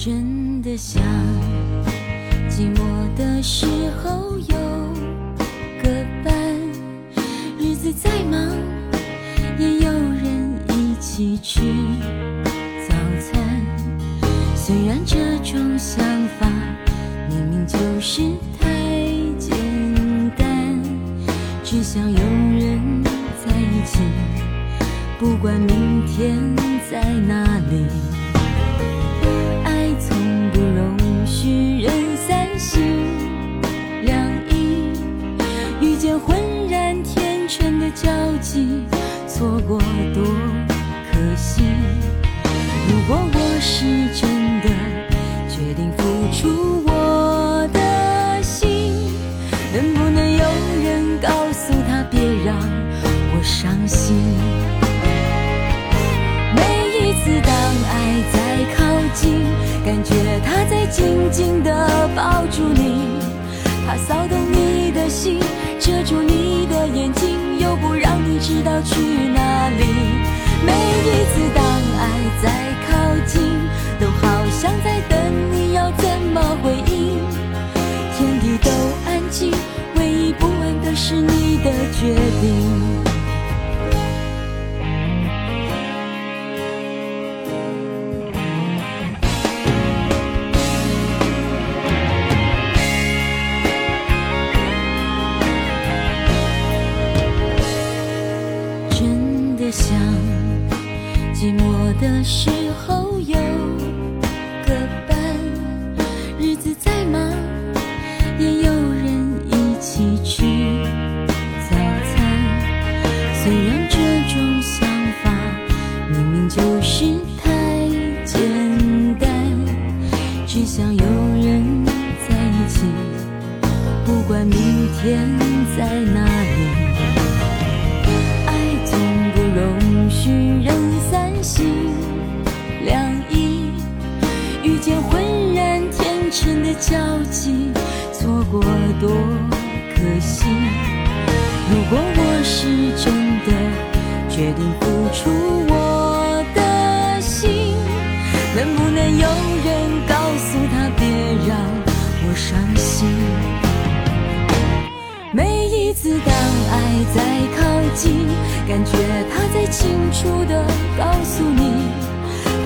真的想寂寞的时候有个伴，日子再忙也有人一起吃早餐。虽然这种想法明明就是太简单，只想有人在一起，不管明天在哪里。是真的决定付出我的心，能不能有人告诉他别让我伤心？每一次当爱在靠近，感觉他在紧紧地抱住你，他骚动你的心，遮住你的眼睛。又不让你知道去哪里。每一次是你的决定。间浑然天成的交集，错过多可惜。如果我是真的决定付出我的心，能不能有人告诉他，别让我伤心？每一次当爱在靠近，感觉他在清楚的告诉你。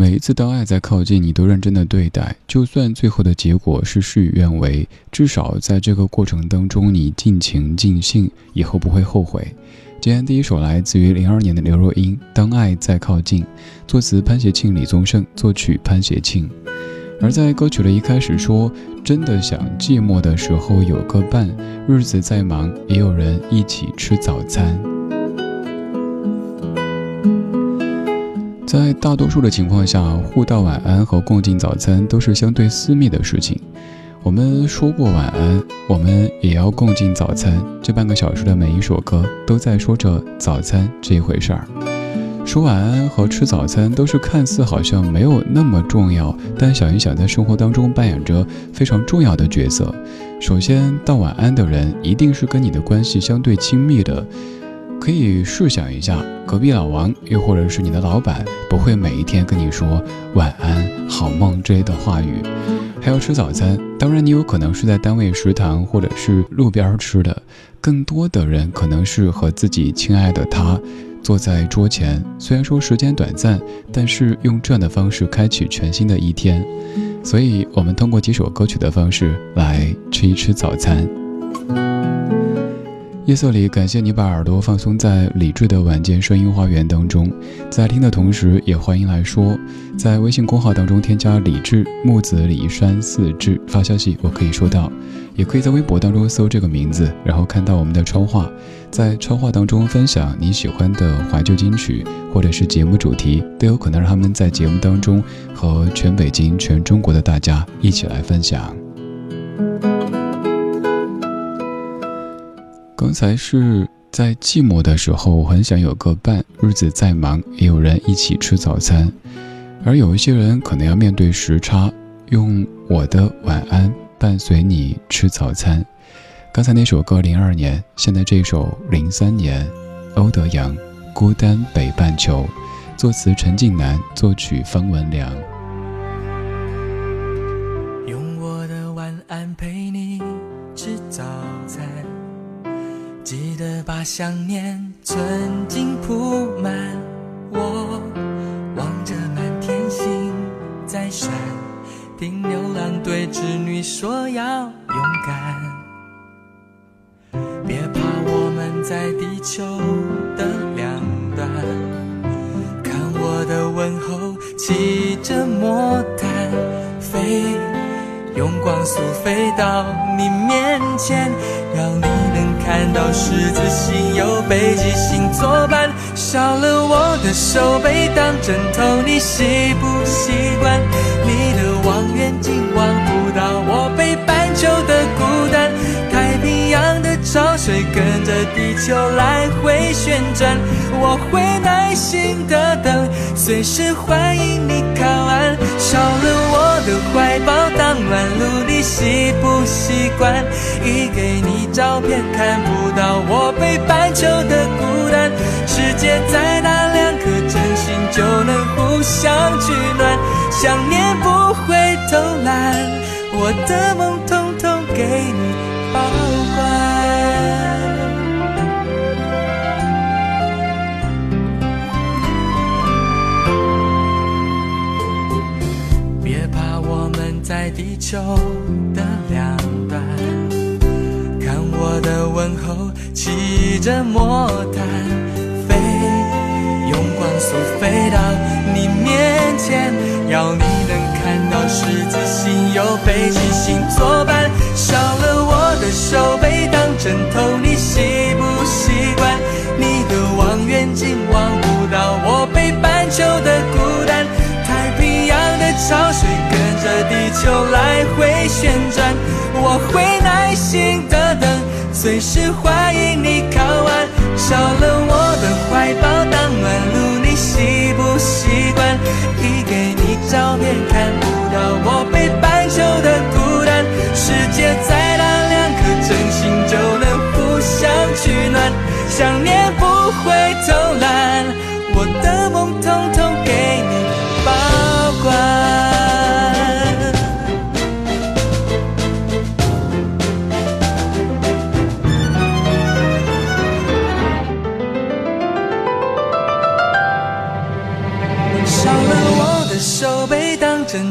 每一次当爱在靠近，你都认真的对待，就算最后的结果是事与愿违，至少在这个过程当中，你尽情尽兴，以后不会后悔。今天第一首来自于零二年的刘若英，《当爱在靠近》，作词潘协庆、李宗盛，作曲潘协庆。而在歌曲的一开始说：“真的想寂寞的时候有个伴，日子再忙也有人一起吃早餐。”在大多数的情况下，互道晚安和共进早餐都是相对私密的事情。我们说过晚安，我们也要共进早餐。这半个小时的每一首歌都在说着早餐这一回事儿。说晚安和吃早餐都是看似好像没有那么重要，但想一想，在生活当中扮演着非常重要的角色。首先，道晚安的人一定是跟你的关系相对亲密的。可以试想一下，隔壁老王，又或者是你的老板，不会每一天跟你说晚安、好梦之类的话语。还要吃早餐，当然你有可能是在单位食堂或者是路边吃的，更多的人可能是和自己亲爱的他坐在桌前。虽然说时间短暂，但是用这样的方式开启全新的一天。所以，我们通过几首歌曲的方式来吃一吃早餐。夜色里，感谢你把耳朵放松在理智的晚间声音花园当中，在听的同时，也欢迎来说，在微信公号当中添加李智木子李山四志发消息，我可以收到；也可以在微博当中搜这个名字，然后看到我们的超话，在超话当中分享你喜欢的怀旧金曲或者是节目主题，都有可能让他们在节目当中和全北京、全中国的大家一起来分享。刚才是在寂寞的时候，我很想有个伴；日子再忙，也有人一起吃早餐。而有一些人可能要面对时差，用我的晚安伴随你吃早餐。刚才那首歌零二年，现在这首零三年，欧德阳《孤单北半球》，作词陈近南，作曲方文良。把想念存进铺满，我望着满天星在闪，听牛郎对织女说要勇敢。别怕，我们在地球的两端，看我的问候骑着魔毯飞，用光速飞到你面，看到十字星有北极星作伴，少了我的手背当枕头，你习不习惯？跟着地球来回旋转，我会耐心的等，随时欢迎你靠岸。少了我的怀抱当暖炉，你习不习惯？一给你照片看不到我北半球的孤单。世界再大，两颗真心就能互相取暖。想念不会偷懒，我的梦统统给你在地球的两端，看我的问候，骑着魔毯飞，用光速飞到你面前，要你能看到十字星有北极星作伴，少了我的手背当枕头，你习不习惯？你的望远镜望不到我北半球的孤单，太平洋的潮水。地球来回旋转，我会耐心的等，随时欢迎你靠岸。少了我的怀抱当暖炉，你习不习惯？一给你照片看不到我北半球的孤单。世界再大，两颗真心就能互相取暖。想念不会偷懒，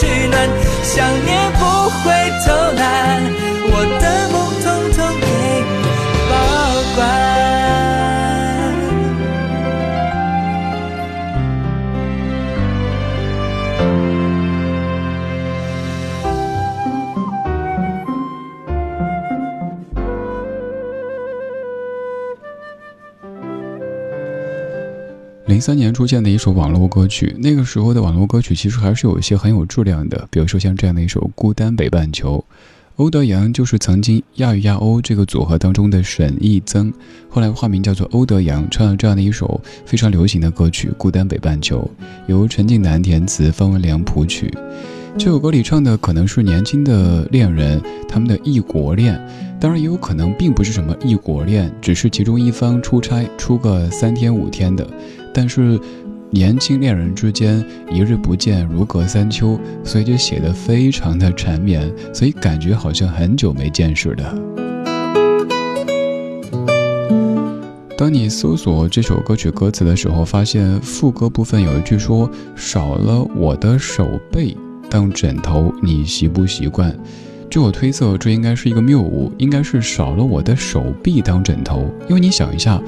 取暖，想念不零三年出现的一首网络歌曲，那个时候的网络歌曲其实还是有一些很有质量的，比如说像这样的一首《孤单北半球》，欧德阳就是曾经亚与亚欧这个组合当中的沈义增，后来化名叫做欧德阳，唱了这样的一首非常流行的歌曲《孤单北半球》，由陈近南填词，方文良谱曲。这首歌里唱的可能是年轻的恋人他们的异国恋，当然也有可能并不是什么异国恋，只是其中一方出差出个三天五天的。但是，年轻恋人之间一日不见如隔三秋，所以就写的非常的缠绵，所以感觉好像很久没见似的。当你搜索这首歌曲歌词的时候，发现副歌部分有一句说：“少了我的手背当枕头，你习不习惯？”据我推测，这应该是一个谬误，应该是少了我的手臂当枕头，因为你想一下，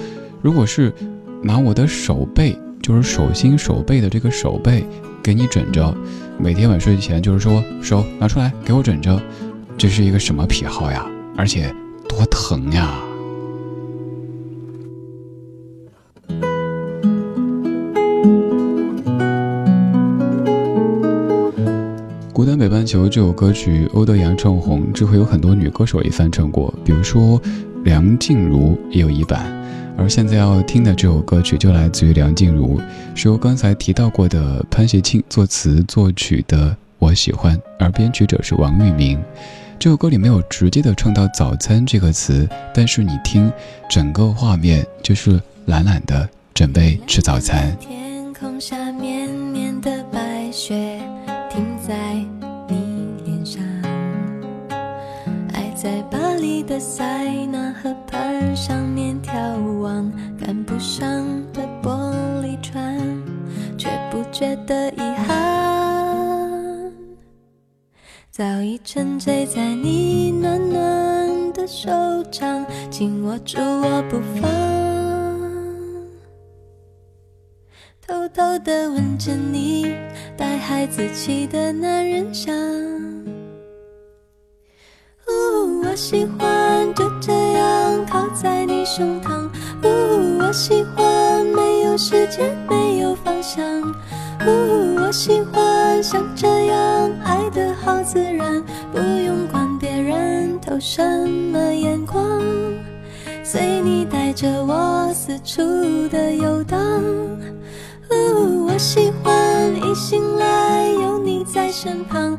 如果是。拿我的手背，就是手心手背的这个手背，给你枕着，每天晚睡前就是说手拿出来给我枕着，这是一个什么癖好呀？而且多疼呀！《北半球》这首歌曲，欧德阳唱红，之后有很多女歌手也翻唱过，比如说梁静茹也有一版。而现在要听的这首歌曲就来自于梁静茹，是由刚才提到过的潘协庆作词作曲的《我喜欢》，而编曲者是王玉明。这首歌里没有直接的唱到“早餐”这个词，但是你听整个画面就是懒懒的准备吃早餐。天空下绵绵的白雪停在的塞纳河畔上面。眺望赶不上的玻璃船，却不觉得遗憾。早已沉醉在你暖暖的手掌，紧握住我不放，偷偷的吻着你带孩子气的男人香。我喜欢就这样靠在你胸膛，呜，我喜欢没有时间，没有方向，呜，我喜欢像这样爱的好自然，不用管别人投什么眼光，随你带着我四处的游荡，呜，我喜欢一醒来有你在身旁，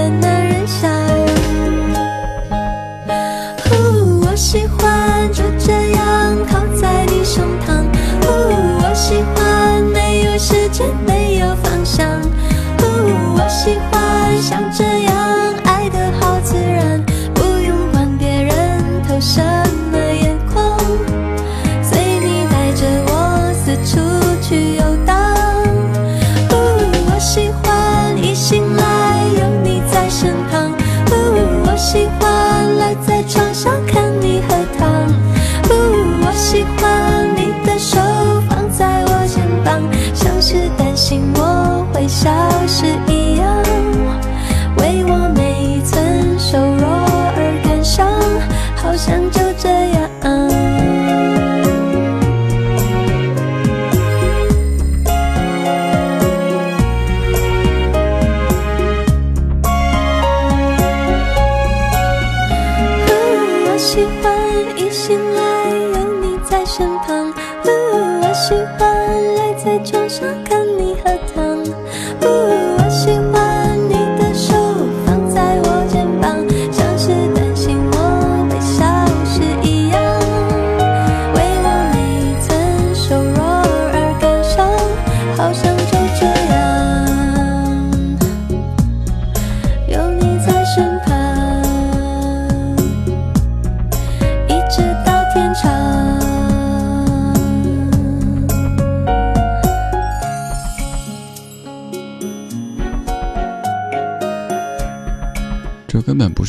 的男人香呼我喜欢就这样靠在你胸膛。呼我喜欢没有时间没有方向。呼我喜欢像这样爱的好自然。不用管别人投什么眼光随你带着我四处去游荡在墙上看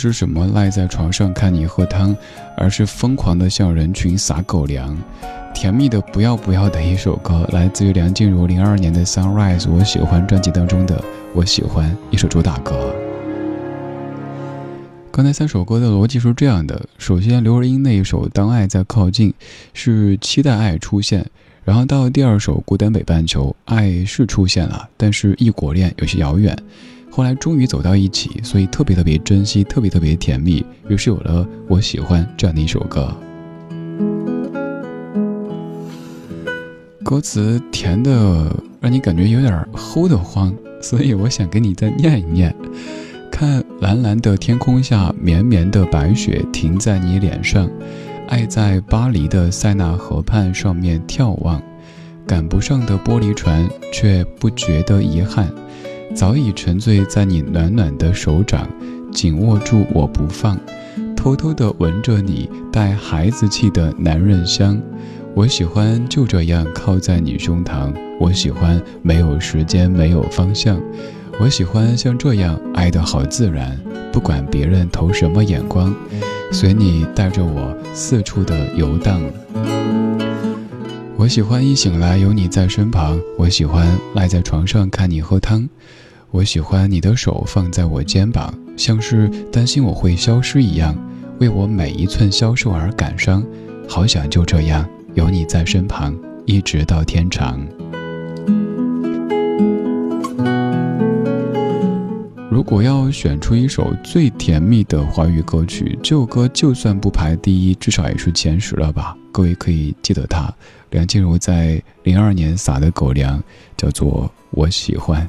是什么赖在床上看你喝汤，而是疯狂的向人群撒狗粮，甜蜜的不要不要的一首歌，来自于梁静茹零二年的《Sunrise》，我喜欢专辑当中的我喜欢一首主打歌。刚才三首歌的逻辑是这样的：首先，刘若英那一首《当爱在靠近》是期待爱出现，然后到第二首《孤单北半球》，爱是出现了，但是异国恋有些遥远。后来终于走到一起，所以特别特别珍惜，特别特别甜蜜，于是有了我喜欢这样的一首歌。歌词甜的让你感觉有点齁得慌，所以我想给你再念一念。看蓝蓝的天空下，绵绵的白雪停在你脸上，爱在巴黎的塞纳河畔上面眺望，赶不上的玻璃船，却不觉得遗憾。早已沉醉在你暖暖的手掌，紧握住我不放，偷偷的闻着你带孩子气的男人香。我喜欢就这样靠在你胸膛，我喜欢没有时间没有方向，我喜欢像这样爱得好自然，不管别人投什么眼光，随你带着我四处的游荡。我喜欢一醒来有你在身旁，我喜欢赖在床上看你喝汤。我喜欢你的手放在我肩膀，像是担心我会消失一样，为我每一寸消瘦而感伤。好想就这样有你在身旁，一直到天长。如果要选出一首最甜蜜的华语歌曲，这首歌就算不排第一，至少也是前十了吧？各位可以记得他，梁静茹在零二年撒的狗粮，叫做《我喜欢》。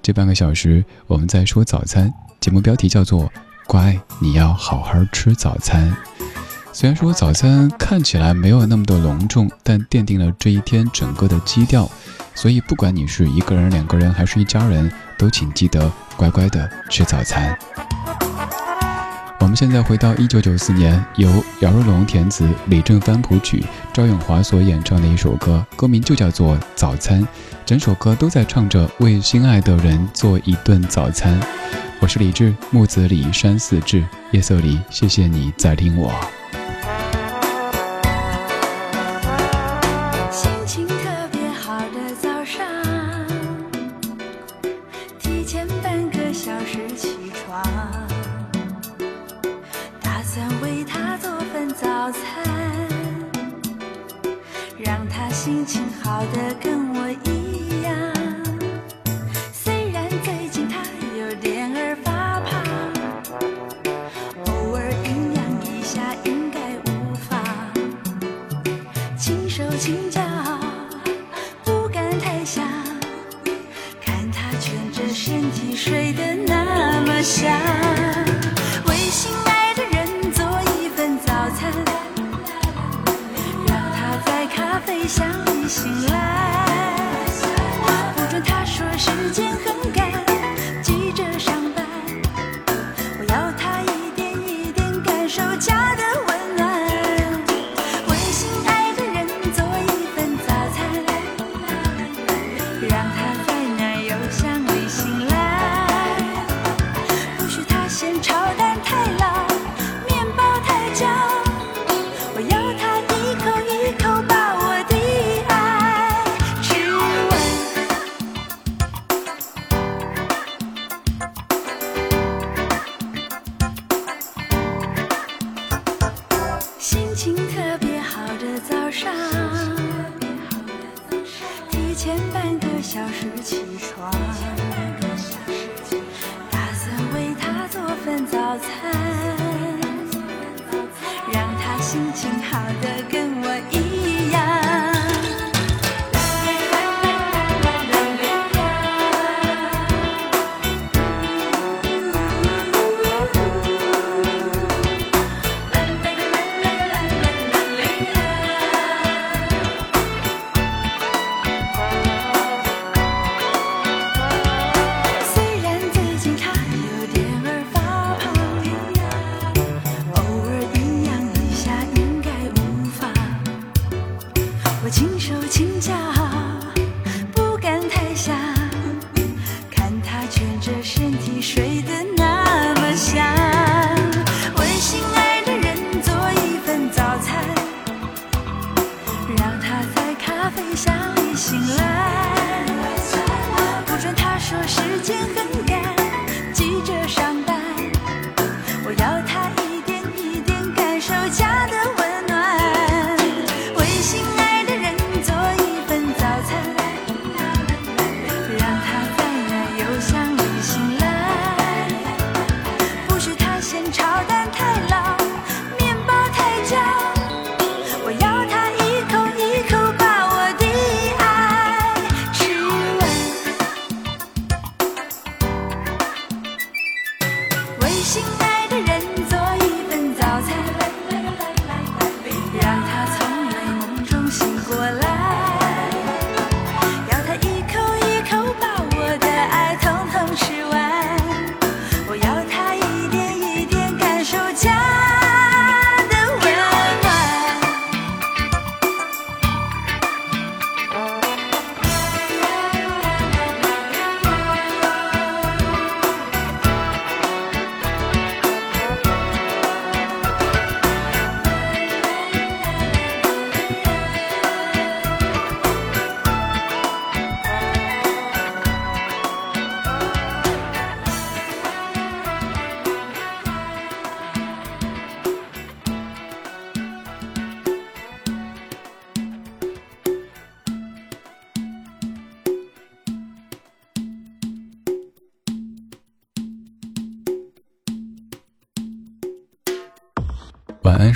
这半个小时，我们在说早餐。节目标题叫做“乖，你要好好吃早餐”。虽然说早餐看起来没有那么的隆重，但奠定了这一天整个的基调。所以，不管你是一个人、两个人，还是一家人，都请记得乖乖的吃早餐。我们现在回到一九九四年，由姚若龙填词、李正帆谱曲、赵咏华所演唱的一首歌，歌名就叫做《早餐》。整首歌都在唱着为心爱的人做一顿早餐。我是李志，木子李山寺志，夜色里，谢谢你在听我。谁的？